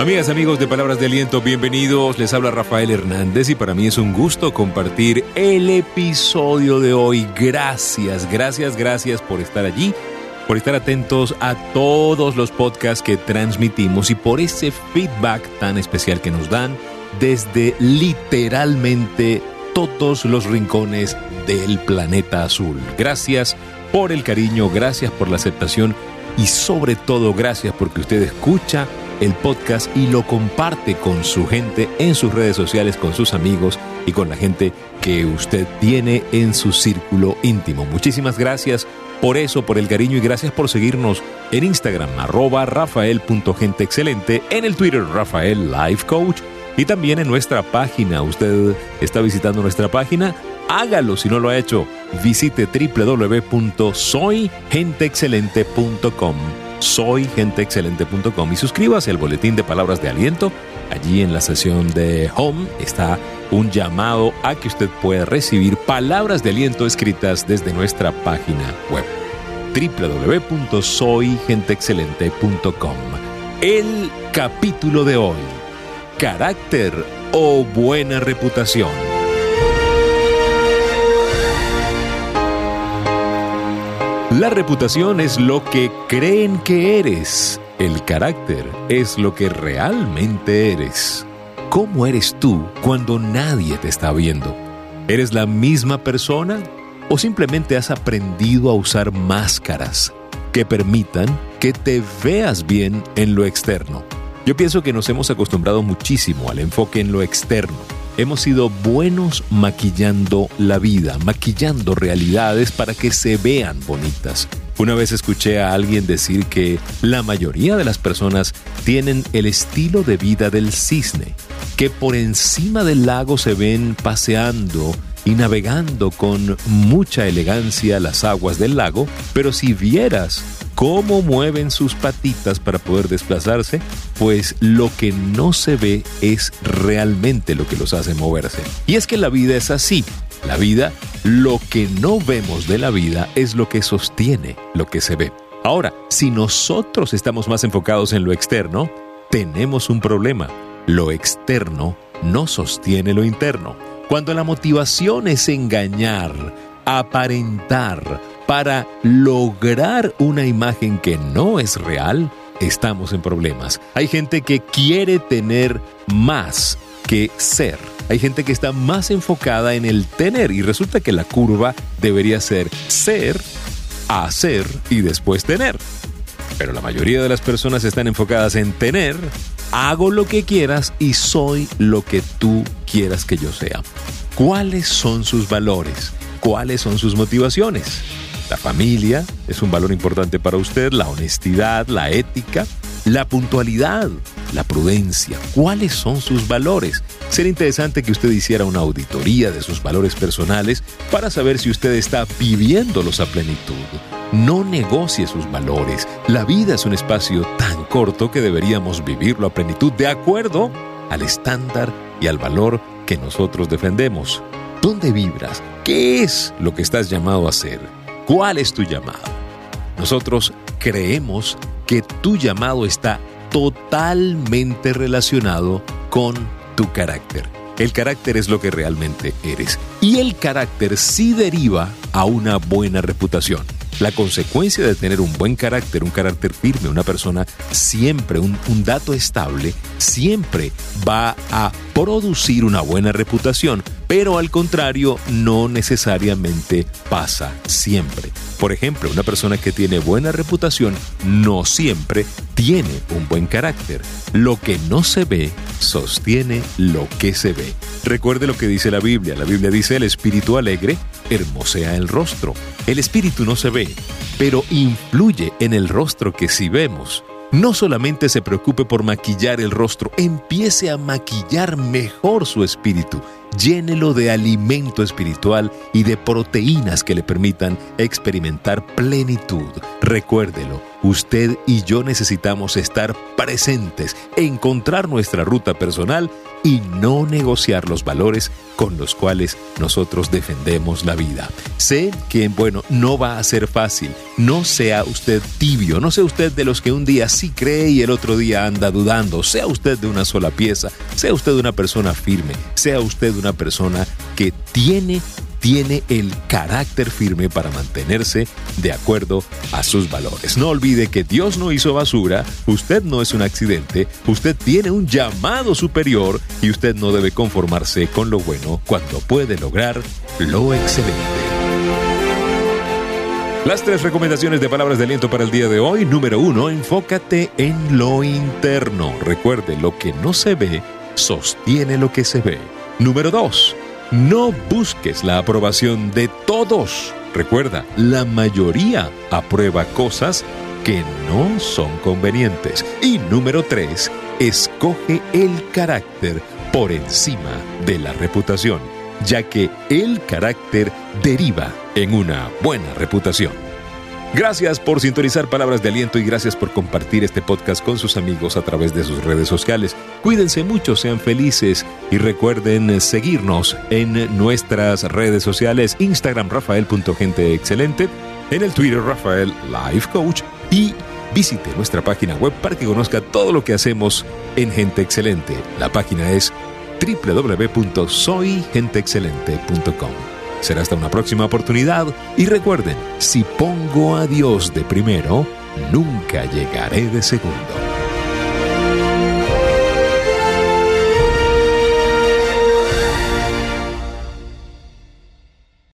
Amigas, amigos de Palabras de Aliento, bienvenidos. Les habla Rafael Hernández y para mí es un gusto compartir el episodio de hoy. Gracias, gracias, gracias por estar allí, por estar atentos a todos los podcasts que transmitimos y por ese feedback tan especial que nos dan desde literalmente todos los rincones del planeta azul. Gracias por el cariño, gracias por la aceptación y sobre todo gracias porque usted escucha el podcast y lo comparte con su gente en sus redes sociales, con sus amigos y con la gente que usted tiene en su círculo íntimo. Muchísimas gracias por eso, por el cariño y gracias por seguirnos en Instagram, arroba rafael.genteexcelente, en el Twitter Rafael Life Coach y también en nuestra página. Usted está visitando nuestra página, hágalo si no lo ha hecho. Visite www.soygenteexcelente.com soygenteexcelente.com y suscríbase al boletín de palabras de aliento. Allí en la sesión de Home está un llamado a que usted pueda recibir palabras de aliento escritas desde nuestra página web www.soygenteexcelente.com. El capítulo de hoy. Carácter o buena reputación. La reputación es lo que creen que eres. El carácter es lo que realmente eres. ¿Cómo eres tú cuando nadie te está viendo? ¿Eres la misma persona o simplemente has aprendido a usar máscaras que permitan que te veas bien en lo externo? Yo pienso que nos hemos acostumbrado muchísimo al enfoque en lo externo hemos sido buenos maquillando la vida, maquillando realidades para que se vean bonitas. Una vez escuché a alguien decir que la mayoría de las personas tienen el estilo de vida del cisne, que por encima del lago se ven paseando y navegando con mucha elegancia las aguas del lago, pero si vieras cómo mueven sus patitas para poder desplazarse, pues lo que no se ve es realmente lo que los hace moverse. Y es que la vida es así. La vida, lo que no vemos de la vida es lo que sostiene lo que se ve. Ahora, si nosotros estamos más enfocados en lo externo, tenemos un problema. Lo externo no sostiene lo interno. Cuando la motivación es engañar, aparentar, para lograr una imagen que no es real, estamos en problemas. Hay gente que quiere tener más que ser. Hay gente que está más enfocada en el tener y resulta que la curva debería ser ser, hacer y después tener. Pero la mayoría de las personas están enfocadas en tener, hago lo que quieras y soy lo que tú quieras que yo sea. ¿Cuáles son sus valores? ¿Cuáles son sus motivaciones? La familia es un valor importante para usted, la honestidad, la ética, la puntualidad, la prudencia. ¿Cuáles son sus valores? Sería interesante que usted hiciera una auditoría de sus valores personales para saber si usted está viviéndolos a plenitud. No negocie sus valores. La vida es un espacio tan corto que deberíamos vivirlo a plenitud de acuerdo al estándar y al valor que nosotros defendemos. ¿Dónde vibras? ¿Qué es lo que estás llamado a hacer? ¿Cuál es tu llamado? Nosotros creemos que tu llamado está totalmente relacionado con tu carácter. El carácter es lo que realmente eres. Y el carácter sí deriva a una buena reputación. La consecuencia de tener un buen carácter, un carácter firme, una persona siempre, un, un, dato estable, siempre va a producir una buena reputación, pero al contrario, no necesariamente pasa siempre. Por ejemplo, una persona que tiene buena reputación no siempre tiene un buen carácter. Lo que no se ve sostiene lo que se ve. Recuerde lo que dice la Biblia. La Biblia dice el espíritu alegre hermosea el rostro. El espíritu no se ve, pero influye en el rostro que sí vemos. No solamente se preocupe por maquillar el rostro, empiece a maquillar mejor su espíritu. Llénelo de alimento espiritual y de proteínas que le permitan experimentar plenitud. Recuérdelo, usted y yo necesitamos estar presentes, encontrar nuestra ruta personal y no negociar los valores con los cuales nosotros defendemos la vida. Sé que, bueno, no va a ser fácil. No sea usted tibio, no sea usted de los que un día sí cree y el otro día anda dudando. Sea usted de una sola pieza, sea usted una persona firme, sea usted una persona que tiene tiene el carácter firme para mantenerse de acuerdo a sus valores. No olvide que Dios no hizo basura, usted no es un accidente, usted tiene un llamado superior y usted no debe conformarse con lo bueno cuando puede lograr lo excelente. Las tres recomendaciones de palabras de aliento para el día de hoy. Número uno, enfócate en lo interno. Recuerde, lo que no se ve sostiene lo que se ve. Número dos, no busques la aprobación de todos. Recuerda, la mayoría aprueba cosas que no son convenientes. Y número tres, escoge el carácter por encima de la reputación, ya que el carácter deriva en una buena reputación. Gracias por sintonizar palabras de aliento y gracias por compartir este podcast con sus amigos a través de sus redes sociales. Cuídense mucho, sean felices y recuerden seguirnos en nuestras redes sociales, Instagram rafael.genteexcelente, en el Twitter Rafael Life Coach y visite nuestra página web para que conozca todo lo que hacemos en Gente Excelente. La página es www.soygenteexcelente.com. Será hasta una próxima oportunidad y recuerden, si pongo a Dios de primero, nunca llegaré de segundo.